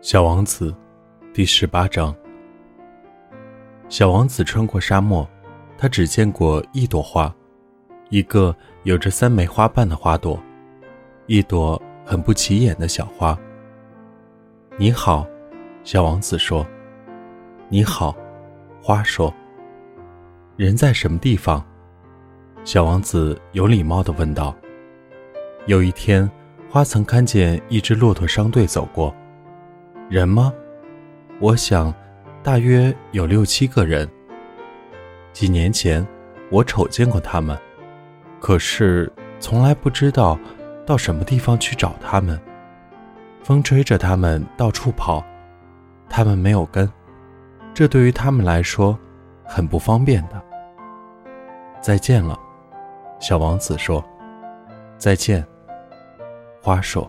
小王子，第十八章。小王子穿过沙漠，他只见过一朵花，一个有着三枚花瓣的花朵，一朵很不起眼的小花。你好，小王子说。你好，花说。人在什么地方？小王子有礼貌的问道。有一天，花曾看见一只骆驼商队走过。人吗？我想，大约有六七个人。几年前，我瞅见过他们，可是从来不知道到什么地方去找他们。风吹着他们到处跑，他们没有根，这对于他们来说很不方便的。再见了，小王子说。再见，花说。